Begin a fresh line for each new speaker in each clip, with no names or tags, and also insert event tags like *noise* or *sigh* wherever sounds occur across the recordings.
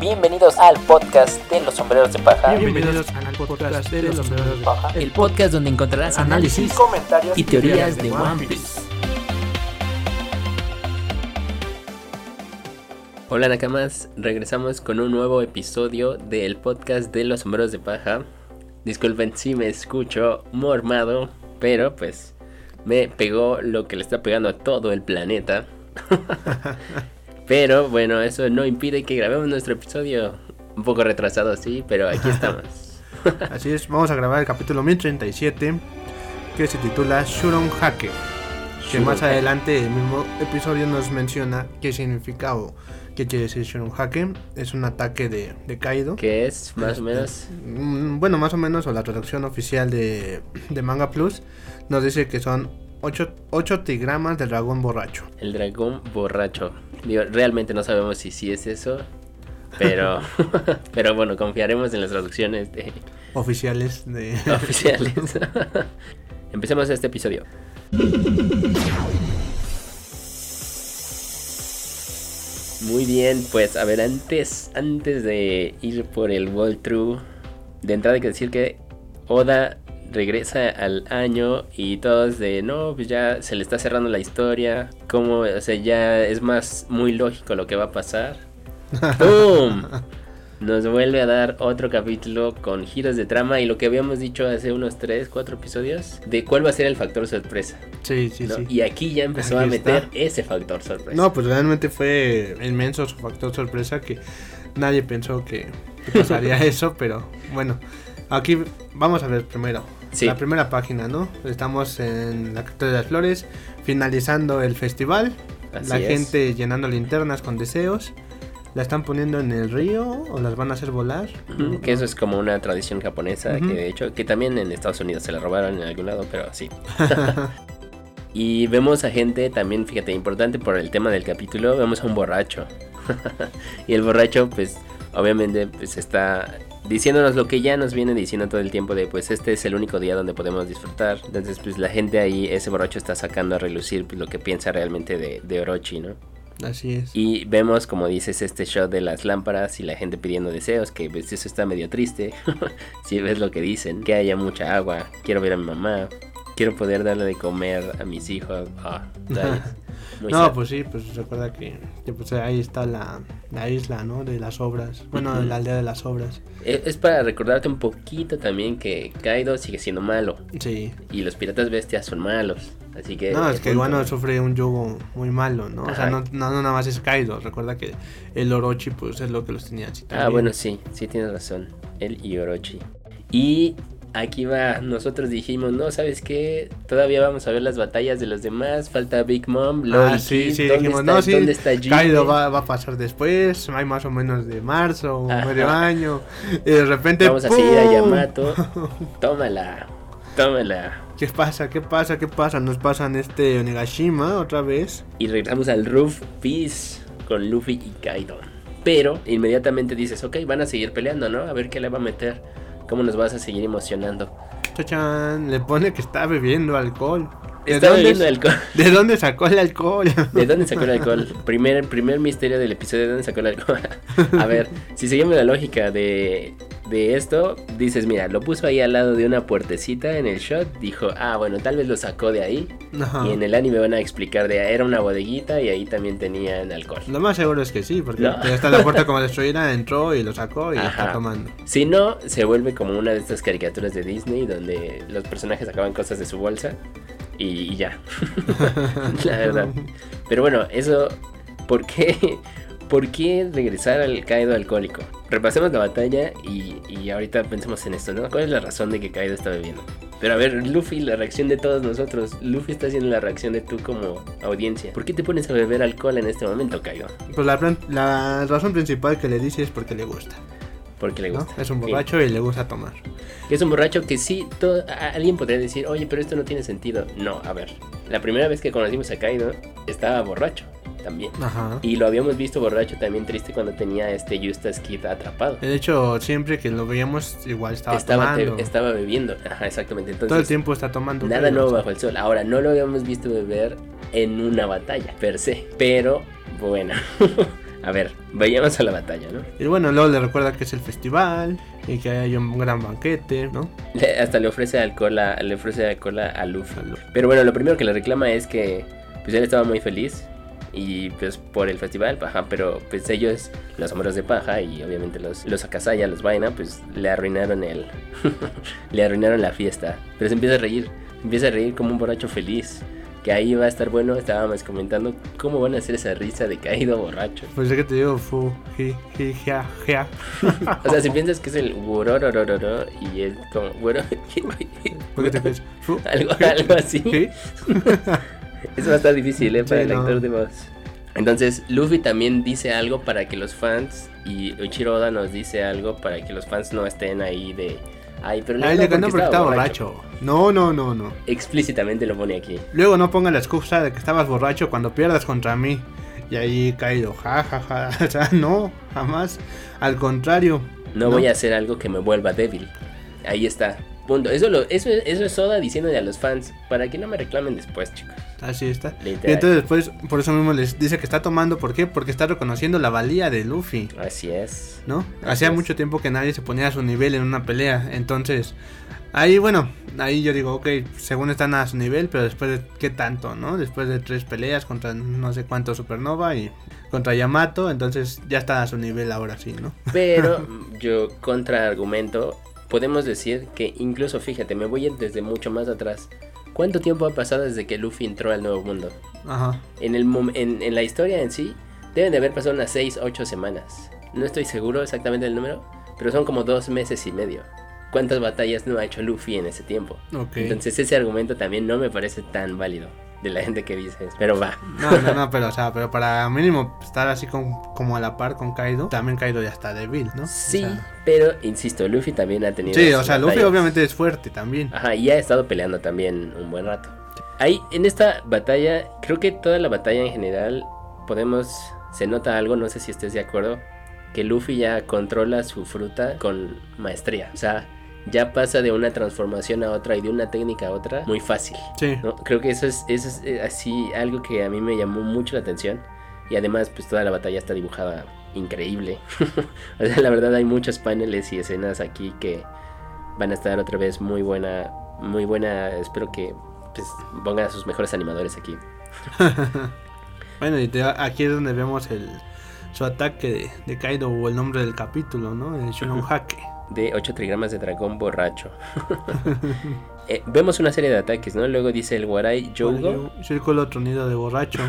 Bienvenidos al podcast de los sombreros de paja.
Bienvenidos al podcast de los sombreros de paja.
El podcast donde encontrarás análisis
comentarios
y teorías de One Piece. Hola Nakamas, regresamos con un nuevo episodio del podcast de los sombreros de paja. Disculpen si me escucho mormado, pero pues me pegó lo que le está pegando a todo el planeta. *laughs* pero bueno, eso no impide que grabemos nuestro episodio un poco retrasado, sí, pero aquí estamos. *laughs*
Así es, vamos a grabar el capítulo 1037 que se titula Shuron Hake. Que más adelante el mismo episodio nos menciona qué significa o qué quiere decir Shuron Hake. Es un ataque de, de Kaido.
¿Qué es más o menos?
Mm, Bueno, más o menos, o la traducción oficial de, de Manga Plus nos dice que son 8, tigramas del dragón borracho.
El dragón borracho. Digo, realmente no sabemos si sí es eso, pero, *laughs* *laughs* pero bueno, confiaremos en las traducciones de
Oficiales de... *laughs*
oficiales. Empecemos este episodio. Muy bien, pues a ver, antes, antes de ir por el walkthrough, de entrada hay que decir que Oda regresa al año y todos de no, pues ya se le está cerrando la historia, como, o sea, ya es más muy lógico lo que va a pasar. *laughs* ¡Boom! Nos vuelve a dar otro capítulo con giros de trama y lo que habíamos dicho hace unos 3, 4 episodios de cuál va a ser el factor sorpresa.
Sí, sí,
¿no?
sí.
Y aquí ya empezó
Aquí
a meter
está.
ese factor sorpresa.
No, pues realmente fue inmenso su factor sorpresa que nadie pensó que, que pasaría *laughs* eso, pero bueno, aquí vamos a ver primero.
Sí.
La primera página, ¿no? Estamos en la Capitol de las Flores, finalizando el festival.
Así
la
es.
gente llenando linternas con deseos. ¿La están poniendo en el río o las van a hacer volar?
Ujú, Que eso es como una tradición japonesa,
Ujú.
que de hecho, que también en Estados Unidos se la robaron en algún lado, pero sí. *laughs* *laughs* y vemos a gente también, fíjate, importante por el tema del capítulo, vemos a un borracho. *laughs* y el borracho, pues, obviamente, pues está diciéndonos lo que ya nos viene diciendo todo el tiempo de, pues, este es el único día donde podemos disfrutar. Entonces, pues, la gente ahí, ese borracho está sacando a relucir pues, lo que piensa realmente de, de Orochi, ¿no?
Así es.
Y vemos, como dices, este shot de las lámparas y la gente pidiendo deseos, que pues eso está medio triste. *laughs* si ves lo que dicen, que haya mucha agua, quiero ver a mi mamá, quiero poder darle de comer a mis hijos. Ah, *laughs*
no,
sad.
pues sí, pues recuerda que, que, pues ahí está la, la isla, ¿no? De las obras. Bueno, la aldea de las obras.
Eh, Es para recordarte un poquito también que Kaido sigue siendo malo
Sí.
y los piratas bestias son malos. Así que...
No, es que. Wano sufre un yugo muy malo, ¿no? O sea, no, no, no nada más es Kaido. Recuerda que el Orochi, pues es lo que los tenía así
Ah, bueno, sí, sí tienes razón. El y Orochi. Y aquí va, nosotros dijimos, no, ¿sabes qué? Todavía vamos a ver las batallas de los demás. Falta Big Mom, Lord
Ah, sí, sí,
¿dónde
dijimos,
está-
no, sí,
¿Dónde está?
Kaido va, va a pasar después, hay más o menos de marzo,
Ajá.
medio año, y de repente,
Vamos a seguir a. Yamato. *laughs* Tómala, tómala.
¿Qué pasa? ¿Qué pasa? ¿Qué pasa? Nos pasan este Onigashima otra vez.
Y regresamos al Roof Peace con Luffy y Kaido. Pero inmediatamente dices, ok, van a seguir peleando, ¿no? A ver qué le va a meter. ¿Cómo nos vas a seguir emocionando?
Chachan, le pone que está bebiendo alcohol. ¿De
Está
dónde
bebiendo
es-
alcohol. *laughs*
¿De dónde sacó el alcohol?
¿De dónde sacó el alcohol? Primer, primer misterio del episodio, ¿de dónde sacó el alcohol? *laughs* A ver, si seguimos la lógica de, de esto, dices, mira, lo puso ahí al lado de una puertecita en el shot, dijo, ah, bueno, tal vez lo sacó de ahí.
Ajá.
Y en el anime van a explicar de, era una bodeguita y ahí también tenían alcohol.
Lo más seguro es que sí, porque
No.
está la puerta como destruida, entró y lo sacó y
Ajá.
está tomando.
Si no, se vuelve como una de estas caricaturas de Disney donde los personajes sacaban cosas de su bolsa y, y ya. *laughs* la verdad. Pero bueno, eso, ¿por qué, *laughs* ¿por qué regresar al Kaido alcohólico? Repasemos la batalla y, y ahorita pensemos en esto, ¿no? ¿Cuál es la razón de que Kaido está bebiendo? Pero a ver, Luffy, la reacción de todos nosotros. Luffy está haciendo la reacción de tú como audiencia. ¿Por qué te pones a beber alcohol en este momento, Kaido?
Pues la, la razón principal que le dice es porque le gusta.
Porque le
¿no?
gusta.
Es un
Sí.
borracho y le gusta tomar.
Es un borracho que sí, todo- a- alguien podría decir, oye, pero esto no tiene sentido. No, a ver, la primera vez que conocimos a Kaido estaba borracho también.
Ajá.
Y lo habíamos visto borracho también triste cuando tenía este Justas Kid atrapado.
De hecho, siempre que lo veíamos, igual estaba,
Estaba, te-
tomando.
estaba bebiendo. Ajá, exactamente.
Todo el
Entonces,
tiempo está tomando.
nada nuevo bajo el sol. Ahora, no lo habíamos visto beber en una batalla, per se. Pero, bueno. *laughs* A ver, vayamos a la batalla, ¿no?
Y bueno, luego le recuerda que es el festival y que hay un gran banquete, ¿no?
Le- hasta le ofrece alcohol a, le ofrece alcohol a, a Luffy. Pero bueno, lo primero que le reclama es que pues él estaba muy feliz y pues por el festival, ajá, pero pues ellos, los hombres de paja y obviamente los, los Akasaya, los Vaina, pues le arruinaron el, *laughs* le arruinaron la fiesta. Pero se empieza a reír, empieza a reír como un borracho feliz. Que ahí va a estar bueno, estábamos comentando cómo van a hacer esa risa de caído borracho.
Pues es que te digo, fu, ji, ji, ja, ja. *laughs*
O sea, si piensas que es el wororororo y es como, bueno,
¿Por qué te? Fu,
algo, algo así. *laughs* Eso va a estar difícil, ¿eh? Para
Sí,
el
no.
actor de voz. Entonces, Luffy también dice algo para que los fans, y Ichiro Oda nos dice algo para que los fans no estén ahí de... Ay, pero
Ay, le ganó porque
estaba
estaba borracho. No, no, no, no.
Explícitamente lo pone aquí.
Luego no ponga la excusa de que estabas borracho cuando pierdas contra mí. Y ahí caído, ja, ja, ja. *laughs* O sea, no, jamás. Al contrario.
No, voy a hacer algo que me vuelva débil. Ahí está. Punto. Eso, lo, eso, eso es Oda diciéndole a los fans para que no me reclamen después, chicos.
Así está.
Literal.
Y entonces después, por eso mismo les dice que está tomando. ¿Por qué? Porque está reconociendo la valía de Luffy.
Así es.
¿No?
Así
Hacía
es.
mucho tiempo que nadie se ponía a su nivel en una pelea. Entonces, ahí, bueno, ahí yo digo, ok, según están a su nivel, pero después de qué tanto, ¿no? Después de tres peleas contra no sé cuánto Supernova y contra Yamato, entonces ya está a su nivel ahora sí, ¿no?
Pero *laughs* yo contraargumento, podemos decir que incluso fíjate, me voy desde mucho más atrás. ¿Cuánto tiempo ha pasado desde que Luffy entró al nuevo mundo?
Ajá.
En, el en la historia en sí, deben de haber pasado unas 6, 8 semanas. No estoy seguro exactamente del número, pero son como dos meses y medio. ¿Cuántas batallas no ha hecho Luffy en ese tiempo?
Ok.
Entonces ese argumento también no me parece tan válido de la gente que dice eso. Pero va.
No, no, no, pero o sea, pero para mínimo estar así con- como a la par con Kaido, también Kaido ya está débil, ¿no? O
Sí,
sea,
pero insisto, Luffy también ha tenido...
sí, o sea, Luffy obviamente es fuerte también.
Ajá, y ha estado peleando también un buen rato. Ahí, en esta batalla, creo que toda la batalla en general, podemos, se nota algo, no sé si estés de acuerdo, que Luffy ya controla su fruta con maestría. O sea, ya pasa de una transformación a otra y de una técnica a otra muy fácil.
Sí.
¿no? Creo que eso es, eso es eh, así algo que a mí me llamó mucho la atención. Y además, pues toda la batalla está dibujada increíble. *laughs* o sea, la verdad hay muchos paneles y escenas aquí que van a estar otra vez muy buena, muy buena. Espero que pues, pongan a sus mejores animadores aquí. *laughs*
Bueno, y te- aquí es donde vemos el su ataque de, de Kaido o el nombre del capítulo, ¿no? El. *laughs*
De 8 trigramas de dragón borracho. *laughs* Eh, vemos una serie de ataques, ¿no? Luego dice el Warai Yougo,
Círculo tronido de borracho.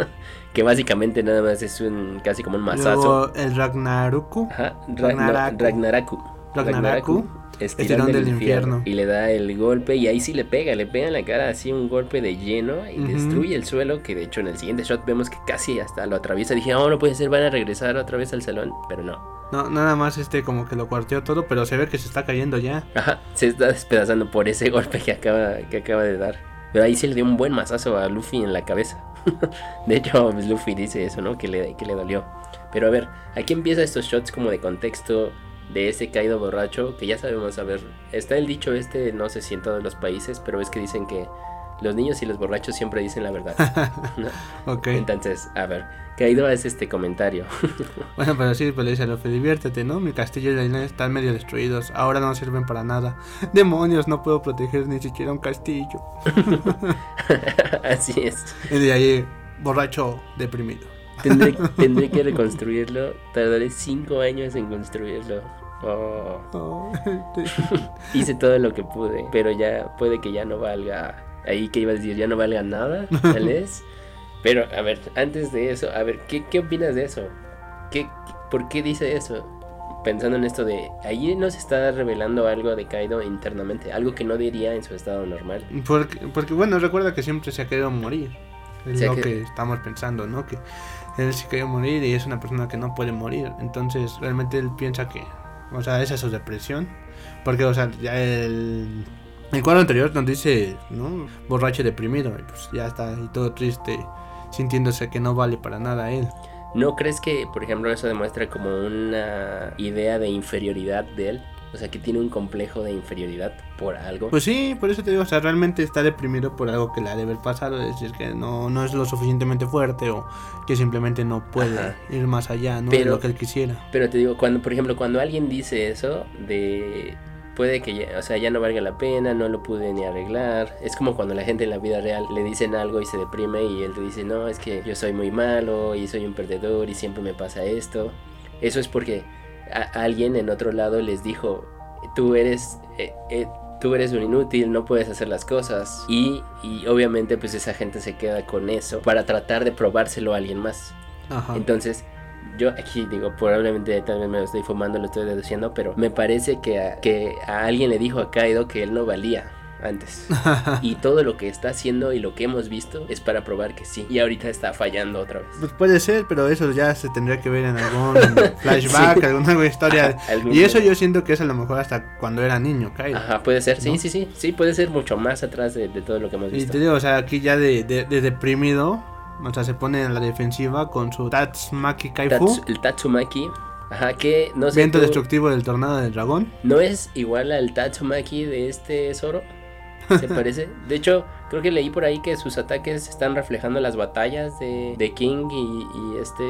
*laughs*
que básicamente nada más es un casi como un mazazo.
Luego el Ragnaruku.
Ajá.
Ragnaraku.
Ragnaraku, estirón
estirón
del,
del
infierno.
infierno.
Y le da el golpe y ahí sí le pega, le pega en la cara así un golpe de lleno y destruye el suelo, que de hecho en el siguiente shot vemos que casi hasta lo atraviesa. Dije, oh, no puede ser, van a regresar otra vez al salón, pero no.
No, nada más este como que lo cuarteó todo, pero se ve que se está cayendo ya.
Ajá, se está despedazando por ese *laughs* golpe que acaba, que acaba de dar. Pero ahí sí le dio un buen mazazo a Luffy en la cabeza. *laughs* de hecho, pues, Luffy dice eso, ¿no? Que le, que le dolió. Pero a ver, aquí empieza estos shots como de contexto de ese caído borracho, que ya sabemos, a ver, está el dicho este, no sé si en todos los países, pero es que dicen que los niños y los borrachos siempre dicen la verdad. *laughs* ¿no?
Ok.
Entonces, a ver, caído es este comentario. *laughs*
Bueno, pero sí, pues le dice Luffy, diviértete, ¿no? Mi castillo y la isla están medio destruidos. Ahora no sirven para nada. *laughs* Demonios, no puedo proteger ni siquiera un castillo.
Así es.
Y de ahí, borracho deprimido.
Tendré, tendré que reconstruirlo. Tardaré cinco años en construirlo. Oh,
Oh, *laughs*
hice todo lo que pude, pero ya puede que ya no valga. Ahí que iba a decir, ya no valga nada, tal *laughs* vez. Pero, a ver, antes de eso, a ver, ¿qué, qué opinas de eso? ¿Qué, ¿Por qué dice eso? Pensando en esto de, ahí nos está revelando algo de Kaido internamente, algo que no diría en su estado normal.
porque, porque, bueno, recuerda que siempre se ha querido morir. Es
Se ha
lo
que-
que estamos pensando, ¿no? Que él se quería morir y es una persona que no puede morir. Entonces, realmente él piensa que, o sea, esa es su depresión. Porque, o sea, ya el, el cuadro anterior nos dice, ¿no? Borracho y deprimido. Y pues ya está y todo triste, sintiéndose que no vale para nada él.
¿No crees que, por ejemplo, eso demuestra como una idea de inferioridad de él? O sea, que tiene un complejo de inferioridad por algo.
Pues sí, por eso te digo, o sea, realmente está deprimido por algo que le ha de haber pasado, es decir, que no, no es lo suficientemente fuerte o que simplemente no puede
Ajá.
ir más allá, ¿no?
Pero-
de lo que él quisiera.
Pero te digo, cuando, por ejemplo, cuando alguien dice eso de puede que ya, o sea, ya no valga la pena, no lo pude ni arreglar. Es como cuando la gente en la vida real le dicen algo y se deprime y él te dice, "No, es que yo soy muy malo y soy un perdedor y siempre me pasa esto." Eso es porque a- alguien en otro lado les dijo, "Tú eres eh, eh, tú eres un inútil, no puedes hacer las cosas." Y y obviamente pues esa gente se queda con eso para tratar de probárselo a alguien más.
Ajá.
Entonces, yo aquí digo, probablemente también me lo estoy fumando, lo estoy deduciendo, pero me parece que a, que a alguien le dijo a Kaido que él no valía antes. *laughs* y todo lo que está haciendo y lo que hemos visto es para probar que sí. Y ahorita está fallando otra vez.
Pues puede ser, pero eso ya se tendría que ver en algún *laughs* flashback,
Sí.
alguna historia. *laughs*
Algún-
Y eso yo siento que es a lo mejor hasta cuando era niño, Kaido.
Ajá, puede ser, sí,
¿No?
sí, sí. Sí, puede ser mucho más atrás de, de todo lo que hemos
Y
visto.
te digo, o sea, aquí ya de, de, de deprimido, o sea, se pone en la defensiva con su Tatsumaki Kaifu,
Tats- el Tatsumaki. Ajá, que no sé.
viento
tú-
destructivo del tornado del dragón.
¿No es igual al Tatsumaki de este Zoro? ¿Se parece? De hecho, creo que leí por ahí que sus ataques están reflejando las batallas de, de King y, y este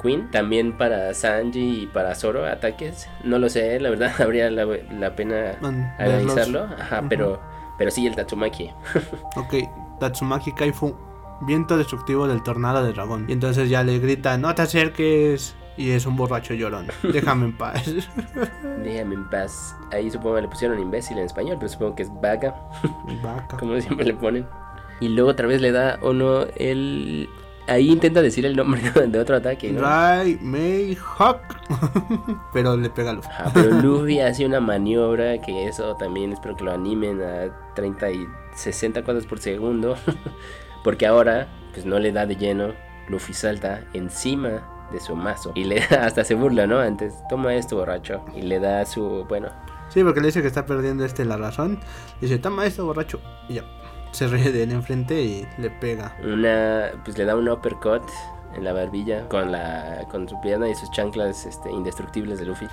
Queen. También para Sanji y para Zoro ataques. No lo sé, la verdad *laughs* habría la, la pena
Man,
analizarlo. Ajá, pero, pero sí el Tatsumaki. *laughs*
Ok, Tatsumaki Kaifu, viento destructivo del tornado del dragón. Y entonces ya le grita, no te acerques. Y es un borracho llorón. Déjame en paz. *laughs*
Déjame en paz. Ahí supongo que le pusieron imbécil en español, pero supongo que es vaga. *laughs*
Vaca.
como siempre le ponen. Y luego otra vez le da uno el... Ahí intenta decir el nombre *laughs* de otro ataque, ¿no?
Rai Mei Hawk. Pero le pega a Luffy.
Ajá, pero Luffy hace una maniobra que eso también espero que lo animen a 30 y 60 cuadros por segundo. Porque ahora, pues no le da de lleno. Luffy salta encima de su mazo. Y le da, *laughs* hasta se burla, ¿no? Antes, toma esto, borracho. Y le da su, bueno,
Sí, porque le dice que está perdiendo este la razón. Dice, toma esto, borracho. Y ya. Se ríe de él enfrente y le pega.
una, pues le da un uppercut en la barbilla con la, con su pierna y sus chanclas este, indestructibles de Luffy.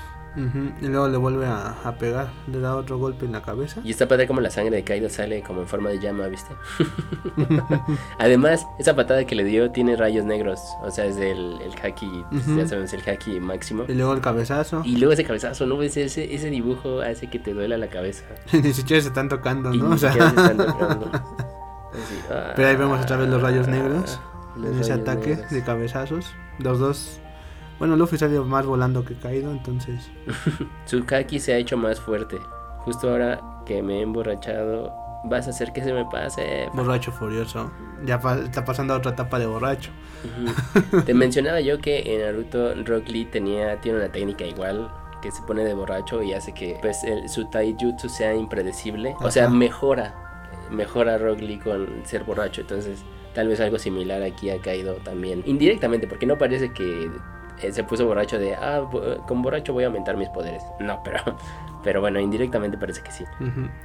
Y luego le vuelve a, a pegar. Le da otro golpe en la cabeza.
Y está padre como la sangre de Kaido sale como en forma de llama, ¿viste? *laughs* Además, esa patada que le dio tiene rayos negros. O sea, es el, el haki,
Ujú.
ya sabemos, el haki máximo.
Y luego el cabezazo.
Y luego ese cabezazo, ¿no ves? Ese, ese dibujo hace que te duela la cabeza. *laughs*
Ni siquiera se están tocando, ¿no? *laughs* O sea,
se están tocando. Así, ah,
Pero ahí vemos otra vez los rayos negros.
los
en ese ataque
negros.
de cabezazos. Los dos. Bueno, Luffy salió más volando que caído, entonces. *laughs*
Su haki se ha hecho más fuerte. Justo ahora que me he emborrachado, vas a hacer que se me pase.
Borracho furioso. Ya pa- está pasando a otra etapa de borracho. *laughs*
Te mencionaba yo que en Naruto Rock Lee tenía, tiene una técnica igual que se pone de borracho y hace que pues el, su taijutsu sea impredecible. O sea, mejora, mejora Rock Lee con ser borracho. Entonces, tal vez algo similar aquí ha caído también. Indirectamente, porque no parece que eh, se puso borracho de, ah, con borracho voy a aumentar mis poderes. No, pero, pero bueno, indirectamente parece que sí.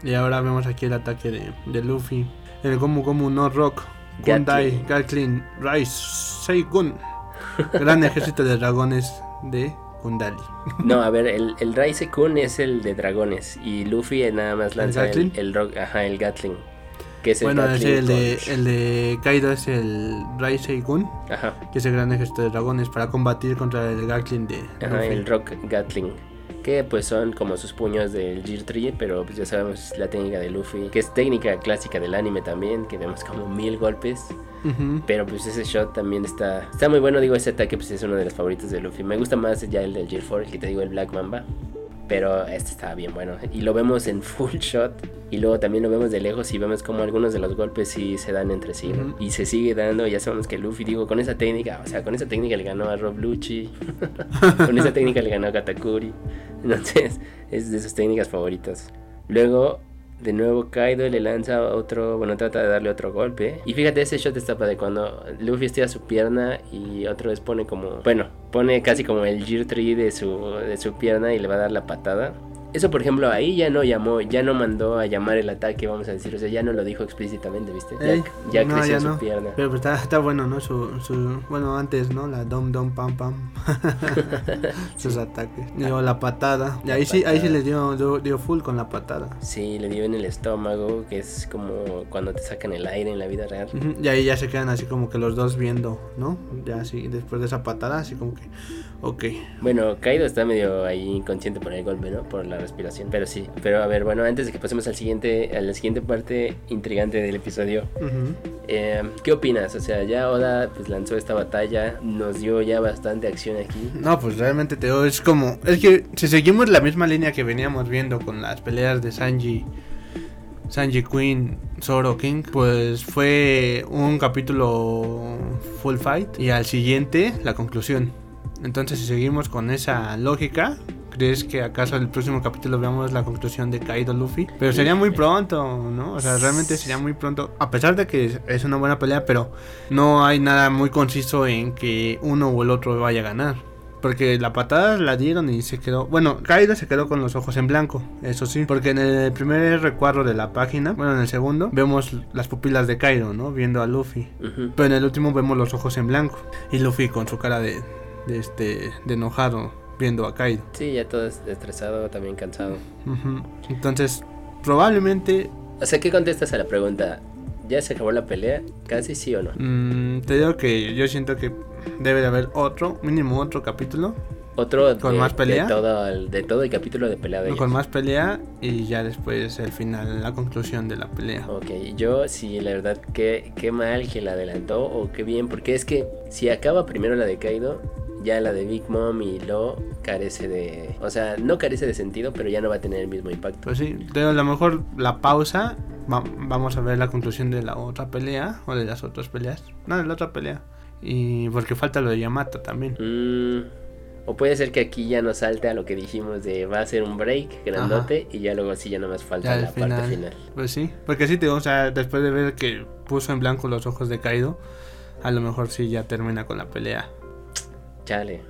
Y ahora vemos aquí el ataque de, de Luffy. El Gomu Gomu no Rock. Gundai, Gatling, Rise, Seigun. Gran ejército de dragones de Gundali. *laughs*
No, a ver, el, el Raise-kun es el de dragones y Luffy nada más lanza el, el, rock, ajá, el Gatling. Que es el
Bueno, ese el de, el de Kaido es el Rise Seigun.
Ajá,
Que es el gran ejército de dragones para combatir contra el Gatling de
ajá,
Luffy.
el Rock Gatling. Que pues son como sus puños del Gear Tree, pero pues ya sabemos la técnica de Luffy, que es técnica clásica del anime también, que vemos como mil golpes.
Ujú.
Pero pues ese shot también está está muy bueno, digo, ese ataque pues es uno de los favoritos de Luffy. Me gusta más ya el del Gear 4, el que te digo, el Black Mamba. Pero este está bien bueno. Y lo vemos en full *laughs* shot. Y luego también lo vemos de lejos y vemos como algunos de los golpes sí se dan entre sí. Y se sigue dando. Ya sabemos que Luffy, digo, con esa técnica, o sea, con esa técnica le ganó a Rob Lucci. *laughs* con esa técnica le ganó a Katakuri. Entonces, es de sus técnicas favoritas. Luego, de nuevo Kaido le lanza otro, bueno, trata de darle otro golpe. Y fíjate, ese shot está de cuando Luffy estira su pierna y otra vez pone como, bueno, pone casi como el Gear Tree de su, de su pierna y le va a dar la patada. Eso, por ejemplo, ahí ya no llamó, ya no mandó a llamar el ataque, vamos a decir. O sea, ya no lo dijo explícitamente, ¿viste? Ya,
Eh,
ya
no,
creció
ya
su
no.
pierna.
Pero pues, está, está bueno, ¿no? Su, su, bueno, antes, ¿no? La dom dom pam pam. *laughs* Sus ataques. Digo, la patada. Y ahí sí, ahí sí
patada.
le dio, dio, dio full con la patada.
Sí, le dio en el estómago, que es como cuando te sacan el aire en la vida real.
Ujú, Y ahí ya se quedan así como que los dos viendo, ¿no? Ya así, después de esa patada, así como que, ok.
Bueno, Kaido está medio ahí inconsciente por el golpe, ¿no? Por la respiración. Pero sí. Pero a ver, bueno, antes de que pasemos al siguiente, a la siguiente parte intrigante del episodio, eh, ¿qué opinas? O sea, ya Oda pues lanzó esta batalla, nos dio ya bastante acción aquí.
No, pues realmente te digo, es como, es que si seguimos la misma línea que veníamos viendo con las peleas de Sanji, Sanji Queen, Zoro King, pues fue un capítulo full fight y al siguiente la conclusión. Entonces si seguimos con esa lógica, ¿crees que acaso el próximo capítulo veamos la conclusión de Kaido Luffy? Pero sería muy pronto, ¿no? O sea, realmente sería muy pronto, a pesar de que es- una buena pelea, pero no hay nada muy conciso en que uno o el otro vaya a ganar. Porque la patada la dieron y se quedó. Bueno, Kaido se quedó con los ojos en blanco, eso sí. Porque en el primer recuadro de la página, bueno, en el segundo, vemos las pupilas de Kaido, ¿no? Viendo a Luffy. Pero en el último vemos los ojos en blanco. Y Luffy con su cara de, de este, de enojado, viendo a Kaido.
Sí, ya todo es estresado, también cansado.
Entonces, probablemente.
O sea, ¿qué contestas a la pregunta? ¿Ya se acabó la pelea? ¿Casi sí o no?
mm, te digo que yo siento que debe de haber otro, mínimo otro capítulo.
Otro
¿Con
de,
más pelea?
De todo, el, de todo el capítulo de pelea de ellos.
Con más pelea y ya después el final, la conclusión de la pelea.
Ok, yo sí, la verdad, qué, qué mal que la adelantó o qué bien, porque es que si acaba primero la de Kaido, ya la de Big Mom y Lo carece de... O sea, no carece de sentido, pero ya no va a tener el mismo impacto.
Pues sí, a lo mejor la pausa, va- vamos a ver la conclusión de la otra pelea o de las otras peleas. No, de la otra pelea. Y porque falta lo de Yamato también.
Mm, o puede ser que aquí ya nos salte a lo que dijimos de va a ser un break grandote y ya luego sí ya nada más falta
Ya
la
final.
parte final.
Pues sí, porque sí, te digo, o sea, después de ver que puso en blanco los ojos de Kaido, a lo mejor sí ya termina con la pelea.
Chale.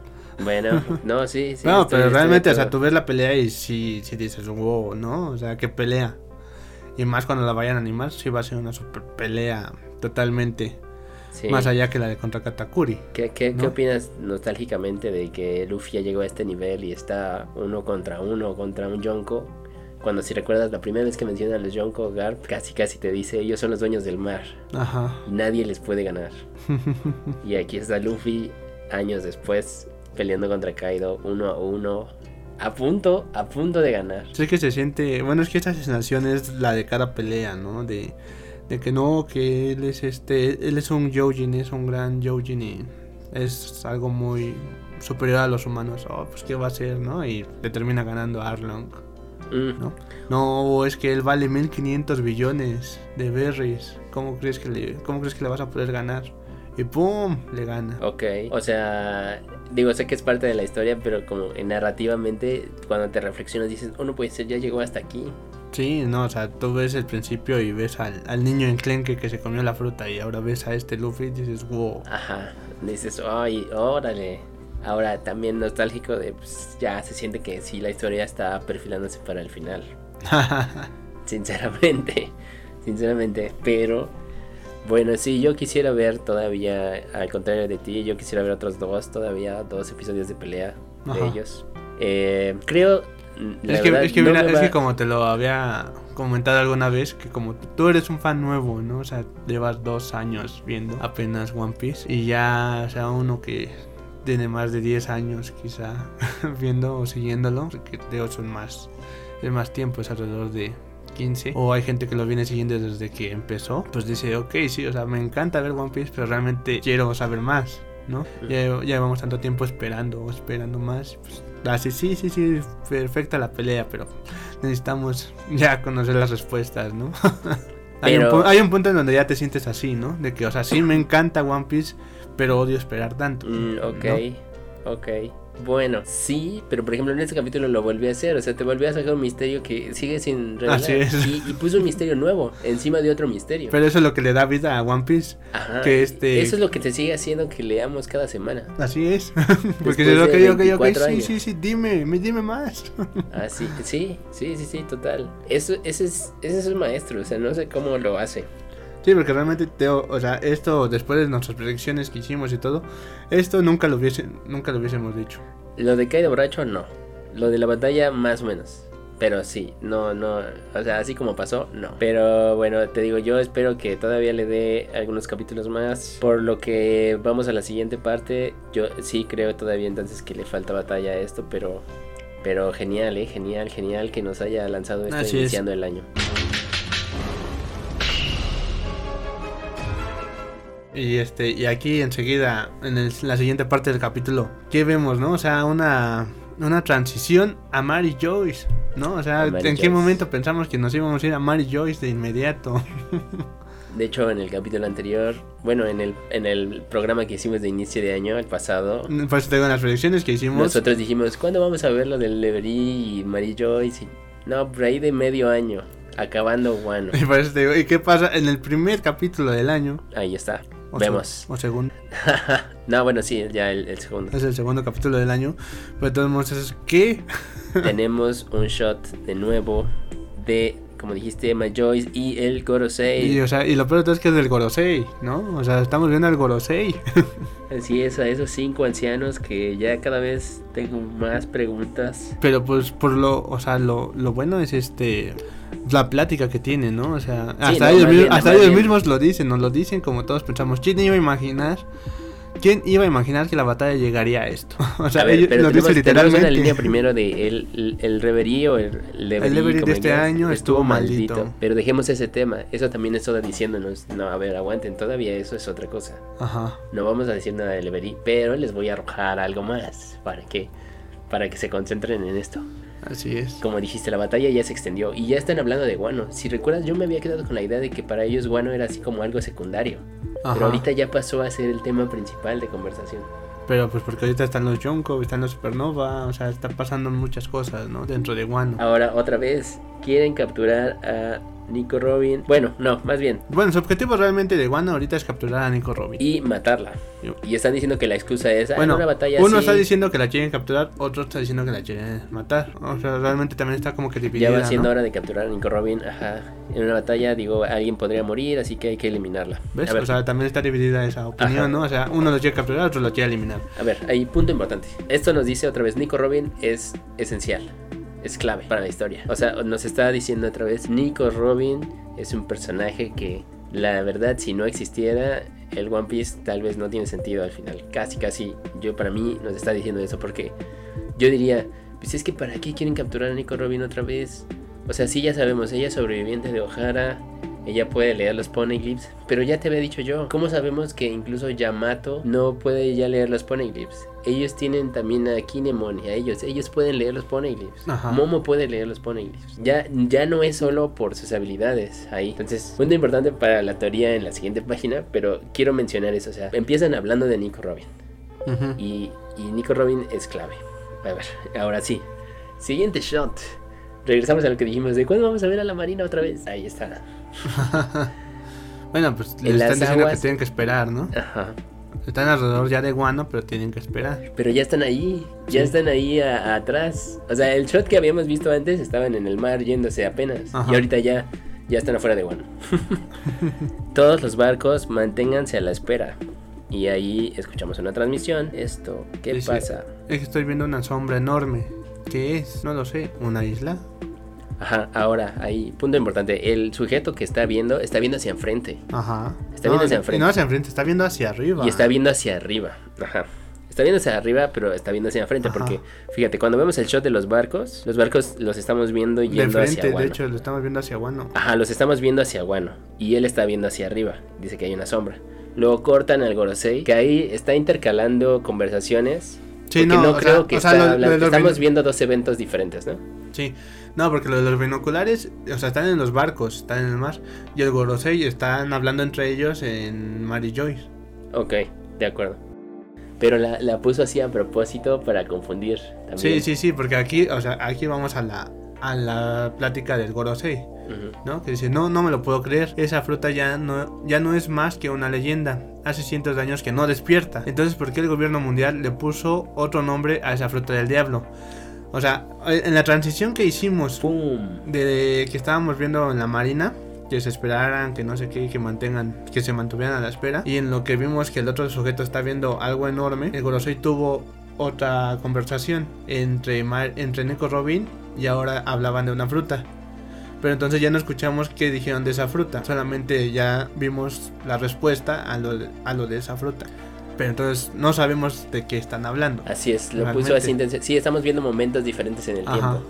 Bueno, *laughs* no, sí, sí.
no,
estoy-
pero
estoy
realmente, o sea, tú ves la pelea y sí, sí dices, wow, ¿no? O sea, qué pelea. Y más cuando la vayan a animar, sí va a ser una super pelea totalmente
Sí.
más allá que la de contra Katakuri.
¿Qué, qué, ¿Qué
¿no?
opinas nostálgicamente de que Luffy ya llegó a este nivel y está uno contra uno contra un Yonko? Cuando si recuerdas la primera vez que menciona a los Yonko, Garp casi casi te dice ellos son los dueños del mar
Ajá.
nadie les puede ganar. *laughs* y aquí está Luffy años después peleando contra Kaido uno a uno a punto, a punto de ganar.
Sí que se siente, bueno, es que esta sensación es la de cada pelea, ¿no? De, de que no, que él es este, él es un Yojin, es un gran Yojin y es algo muy superior a los humanos. Oh, pues qué va a ser, ¿no? Y le termina ganando a Arlong,
Mm,
¿no? No, es que él vale 1500 billones de berries. ¿Cómo crees que le, cómo crees que le vas a poder ganar? Y pum, le gana.
Ok, o sea, digo, sé que es parte de la historia, pero como en narrativamente, cuando te reflexionas dices, oh, no puede ser, ya llegó hasta aquí.
Sí, no, o sea, tú ves el principio y ves al, al niño enclenque que se comió la fruta y ahora ves a este Luffy y dices, wow.
Ajá, dices, ay, órale. Ahora también nostálgico de, pues ya se siente que sí, la historia está perfilándose para el final. *laughs* Sinceramente, sinceramente, pero bueno, sí, yo quisiera ver todavía, al contrario de ti, yo quisiera ver otros dos, todavía dos episodios de pelea de
Ajá.
ellos. Eh, creo, la
es, que,
verdad,
es, que
no
mira,
me
es
va-
que como te lo había comentado alguna vez, que como tú eres un fan nuevo, ¿no? O sea, llevas dos años viendo apenas One Piece y ya, o sea, uno que tiene más de 10 años quizá *laughs* viendo o siguiéndolo, que de son más, es más tiempo, es alrededor de 15. O hay gente que lo viene siguiendo desde que empezó, pues dice, ok, sí, o sea, me encanta ver One Piece, pero realmente quiero saber más. ¿no? Ya, ya llevamos tanto tiempo esperando, esperando más. Pues, así, sí, sí, sí, perfecta la pelea, pero necesitamos ya conocer las respuestas, ¿no? *laughs* hay, un,
Pero-
pu- hay un punto en donde ya te sientes así, ¿no? De que, o sea, sí me encanta One Piece, pero odio esperar tanto.
Mm, ok.
¿no?
Ok. Bueno, sí, pero por ejemplo en este capítulo lo volví a hacer, o sea, te volví a sacar un misterio que sigue sin revelar.
Así es.
Y, y puso un misterio nuevo encima de otro misterio.
Pero eso es lo que le da vida a One Piece.
Ajá.
que este-
Eso es lo que te sigue haciendo que leamos cada semana.
Así es. *laughs* Porque yo, que yo, que
24
sí, sí, sí, dime, me dime más. *laughs*
Ah, sí, sí, sí, sí, sí, total. Eso, ese es, ese es un maestro, o sea, no sé cómo lo hace.
Sí, porque realmente, Teo, o sea, esto después de nuestras predicciones que hicimos y todo, esto nunca lo hubiese, nunca lo hubiésemos dicho.
Lo de Kaido borracho, no. Lo de la batalla, más o menos. Pero sí, no, no, o sea, así como pasó, no. Pero bueno, te digo, yo espero que todavía le dé algunos capítulos más. Por lo que vamos a la siguiente parte, yo sí creo todavía entonces que le falta batalla a esto, pero, pero genial, eh, genial, genial que nos haya lanzado esto
Así es.
iniciando el año.
Y este, y aquí enseguida, en el- la siguiente parte del capítulo, ¿qué vemos, no? O sea, una, una transición a Mary Joyce, ¿no? O sea, ¿en
Mary
qué
Joyce.
momento pensamos que nos íbamos a ir a Mary Joyce de inmediato? *laughs*
De hecho, en el capítulo anterior, bueno, en el, en el programa que hicimos de inicio de año, el pasado,
Por eso tengo las predicciones que hicimos.
nosotros dijimos, ¿cuándo vamos a ver lo del Levery y Mary Joyce? No, por ahí de medio año, acabando Guano. *laughs*
Y por eso te digo, ¿y qué pasa en el primer capítulo del año?
Ahí está,
O
vemos.
o segundo. *laughs*
no, bueno, sí, ya el, el segundo.
Es el segundo capítulo del año. Pero todos es ¿qué?
Tenemos un shot de nuevo de, como dijiste, Emma Joyce y el Gorosei.
Y, o sea, y lo peor es que es del Gorosei, ¿no? O sea, estamos viendo al Gorosei. *laughs*
Así es, a esos cinco ancianos que ya cada vez tengo más preguntas.
Pero pues por lo, o sea, lo, lo bueno es este la plática que tienen, ¿no? O sea, hasta,
no,
ellos,
bien,
hasta ellos mismos lo dicen, nos lo dicen como todos pensamos. ¿Quién iba a imaginar? ¿Quién iba a imaginar que la batalla llegaría a esto? *laughs* O sea,
a ver, pero
lo
tenemos,
literalmente.
línea primero de el, el, el reverie o el, el
El de este año estuvo maldito.
Pero dejemos ese tema. Eso también es Oda diciéndonos, no, a ver, aguanten, todavía eso es otra cosa.
Ajá.
No vamos a decir nada de Leverie, pero les voy a arrojar algo más. ¿Para qué? Para que se concentren en esto.
Así es.
Como dijiste, la batalla ya se extendió y ya están hablando de Guano. Si recuerdas, yo me había quedado con la idea de que para ellos Guano era así como algo secundario.
Ajá.
Pero ahorita ya pasó a ser el tema principal de conversación.
Pero pues porque ahorita están los Yonko, están los Supernova, o sea, están pasando muchas cosas, ¿no? Dentro de Wano.
Ahora, otra vez, quieren capturar a Nico Robin. Bueno, no, más bien.
Bueno, su objetivo realmente de Wano ahorita es capturar a Nico Robin.
Y matarla. Y están diciendo que la excusa es ah,
bueno,
en una batalla
uno
así,
está diciendo que la quieren capturar, otro está diciendo que la quieren matar. O sea, realmente también está como que dividida.
Ya va siendo
¿no?
hora de capturar a Nico Robin. Ajá. En una batalla, digo, alguien podría morir, así que hay que eliminarla.
¿Ves?
A ver,
O sea, también está dividida esa opinión,
Ajá.
¿no? O sea, uno lo quiere capturar, otro lo quiere eliminar.
a ver, hay punto importante. Esto nos dice otra vez, Nico Robin es esencial. Es clave para la historia. O sea, nos está diciendo otra vez, Nico Robin es un personaje que, la verdad, si no existiera, el One Piece tal vez no tiene sentido al final. Casi, casi, yo para mí nos está diciendo eso porque yo diría, pues es que para qué quieren capturar a Nico Robin otra vez. O sea, sí ya sabemos, ella es sobreviviente de O'Hara, ella puede leer los poneglyphs, pero ya te había dicho yo, ¿cómo sabemos que incluso Yamato no puede ya leer los poneglyphs? Ellos tienen también a Kinemon y a ellos, ellos pueden leer los poneglyphs. Momo puede leer los poneglyphs. Ya, ya no es solo por sus habilidades ahí. Entonces, punto importante para la teoría en la siguiente página, pero quiero mencionar eso, o sea, empiezan hablando de Nico Robin. Y, y Nico Robin es clave. A ver, ahora sí. Siguiente shot. Regresamos a lo que dijimos de cuándo vamos a ver a la Marina otra vez. Ahí está. *laughs*
Bueno, pues les están diciendo
aguas-
que tienen que esperar, ¿no?
Ajá.
Están alrededor ya de Wano, pero tienen que esperar.
Pero ya están ahí. Ya
Sí.
están ahí a- atrás. O sea, el shot que habíamos visto antes estaban en el mar yéndose apenas.
Ajá.
Y ahorita ya, ya están afuera de Guano. *laughs* Todos los barcos manténganse a la espera. Y ahí escuchamos una transmisión. Esto, ¿qué
Dice,
pasa?
Es que estoy viendo una sombra enorme. ¿Qué es? No lo sé. ¿Una isla?
Ajá, ahora, ahí, punto importante. El sujeto que está viendo, está viendo hacia enfrente.
Ajá.
Está viendo hacia enfrente.
No hacia enfrente, está viendo hacia arriba.
Y está viendo hacia arriba. Ajá. Está viendo hacia arriba, pero está viendo hacia enfrente. Porque, fíjate, cuando vemos el shot de los barcos, los barcos los estamos viendo
de
yendo
frente,
hacia
de
Guano.
hecho, lo estamos viendo hacia Wano.
Ajá, los estamos viendo hacia Guano. Y él está viendo hacia arriba. Dice que hay una sombra. Luego cortan al Gorosei, que ahí está intercalando conversaciones.
Sí, no,
no,
o
creo
sea,
que
o sea,
está
lo- lo de los
Estamos viendo dos eventos diferentes, ¿no?
Sí. No, porque lo de los binoculares, o sea, están en los barcos, están en el mar. Y el Gorosei están hablando entre ellos en Mary Joyce.
Ok, de acuerdo. Pero la, la puso así a propósito para confundir también.
Sí, sí, sí, porque aquí, o sea, aquí vamos a la, a la plática del Gorosei. ¿no? Que dice, no, no me lo puedo creer, esa fruta ya no, ya no es más que una leyenda, hace cientos de años que no despierta. Entonces, ¿por qué el gobierno mundial le puso otro nombre a esa fruta del diablo? O sea, en la transición que hicimos
¡Pum!
de que estábamos viendo en la marina que se esperaran, que no sé qué, que mantengan, que se mantuvieran a la espera. Y en lo que vimos que el otro sujeto está viendo algo enorme, el Gorosei tuvo otra conversación entre, Mar- entre Neko Robin y ahora hablaban de una fruta. Pero entonces ya no escuchamos qué dijeron de esa fruta, solamente ya vimos la respuesta a lo, a lo de esa fruta. Pero entonces no sabemos de qué están hablando.
Así es, lo
Realmente.
puso así intención. Sí, estamos viendo momentos diferentes en el
Ajá.
tiempo.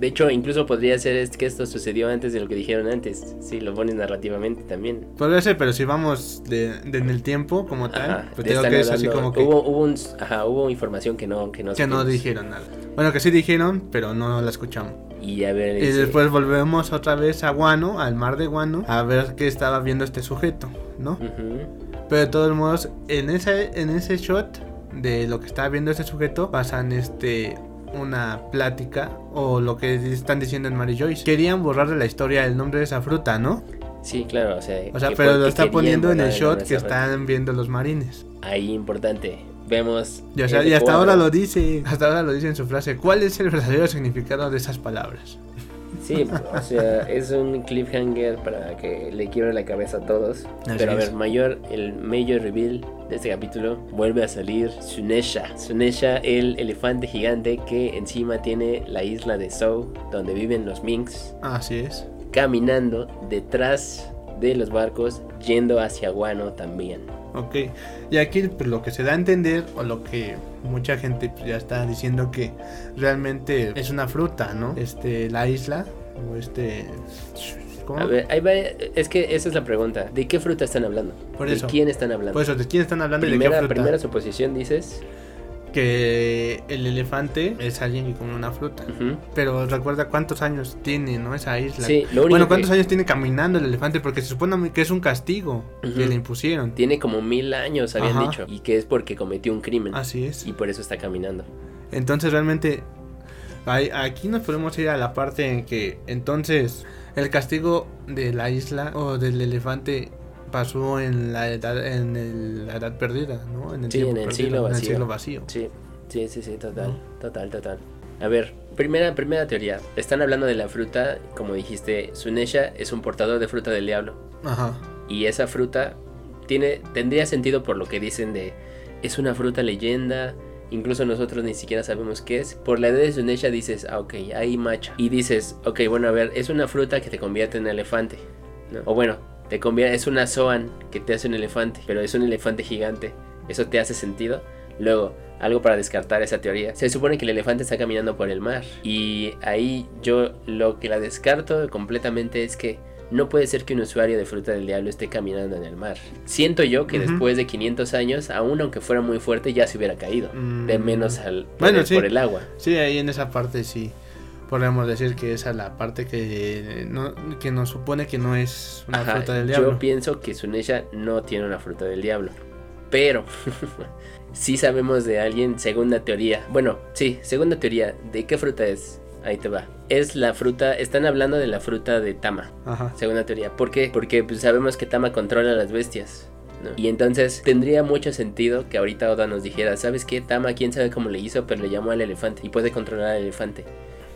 De hecho, incluso podría ser es- que esto sucedió antes de lo que dijeron antes. Sí, lo pones narrativamente también.
Podría ser, pero si vamos de, de en el tiempo como tal,
Ajá,
pues
están
que es así como que...
Hubo, hubo, un, ajá, hubo información que no, que no,
Que no dijeron nada. Bueno, que sí dijeron, pero no la escuchamos.
Y a ver,
Y
dice,
después volvemos otra vez a Guano, al mar de Guano, a ver qué estaba viendo este sujeto, ¿no?
ujú,
Pero de todos modos, en ese, en ese shot de lo que estaba viendo este sujeto, pasan este una plática o lo que están diciendo en Mary Joyce. Querían borrar de la historia el nombre de esa fruta, ¿no?
Sí, claro, o sea.
O sea, pero lo está poniendo en el shot que
fruta.
están viendo los marines.
Ahí importante. Vemos.
Y, o sea, y hasta ahora lo dice, hasta ahora lo dice en su frase. ¿Cuál es el verdadero significado de esas palabras?
Sí, o sea, es un cliffhanger para que le quiebre la cabeza a todos.
Así
Pero a ver, mayor, el mayor reveal de este capítulo vuelve a salir Sunesha. Sunesha, el elefante gigante que encima tiene la isla de Sou, donde viven los Minks,
Así es.
caminando detrás de los barcos, yendo hacia Guano también.
Ok, y aquí pues, lo que se da a entender, o lo que mucha gente pues, ya está diciendo que realmente es una fruta, ¿no? Este, la isla, o este... ¿Cómo?
A ver, ahí va, es que esa es la pregunta. ¿De qué fruta están hablando?
Por
¿De
eso.
quién están hablando?
Pues, ¿de quién están hablando y de qué
primera,
fruta?
primera suposición dices.
Que el elefante es alguien que come una fruta.
Ujú.
Pero recuerda cuántos años tiene, ¿no? Esa isla.
Sí, lo único
bueno,
que-
¿cuántos años tiene caminando el elefante? Porque se supone que es un castigo que le impusieron.
Tiene como mil años, habían
Ajá.
dicho. Y que es porque cometió un crimen.
Así es.
Y por eso está caminando.
Entonces realmente aquí nos podemos ir a la parte en que entonces el castigo de la isla o del elefante pasó en la edad en el- la edad perdida, ¿no? En el
Sí, en el
perdido,
siglo
en el
vacío.
siglo vacío.
Sí, sí, sí, sí, total. Total, total. A ver, primera, primera teoría. Están hablando de la fruta, como dijiste, Sunesha es un portador de fruta del diablo.
Ajá.
Y esa fruta tiene, tendría sentido por lo que dicen de es una fruta leyenda. Incluso nosotros ni siquiera sabemos qué es. Por la edad de Sunesha dices, ah, ok, ahí macha. Y dices, ok, bueno, a ver, es una fruta que te convierte en elefante. ¿no? O bueno, te convierte, es una Zoan que te hace un elefante, pero es un elefante gigante. ¿Eso te hace sentido? Luego, algo para descartar esa teoría. Se supone que el elefante está caminando por el mar. Y ahí yo lo que la descarto completamente es que no puede ser que un usuario de fruta del diablo esté caminando en el mar. Siento yo que después de 500 años, aún aunque fuera muy fuerte, ya se hubiera caído.
Mm.
De menos al,
Bueno, sí.
por el agua.
Sí, ahí en esa parte sí podríamos decir que esa es la parte que no, que nos supone que no es una
Ajá,
fruta del diablo.
Yo pienso que Sunesha no tiene una fruta del diablo. Pero *laughs* sí sabemos de alguien, segunda teoría. Bueno, sí, segunda teoría. ¿De qué fruta es? Ahí te va. Es la fruta, están hablando de la fruta de Tama.
Ajá.
Segunda teoría. ¿Por qué? Porque pues, sabemos que Tama controla a las bestias. ¿no? Y entonces tendría mucho sentido que ahorita Oda nos dijera, ¿sabes qué? Tama, quién sabe cómo le hizo, pero le llamó al elefante y puede controlar al elefante.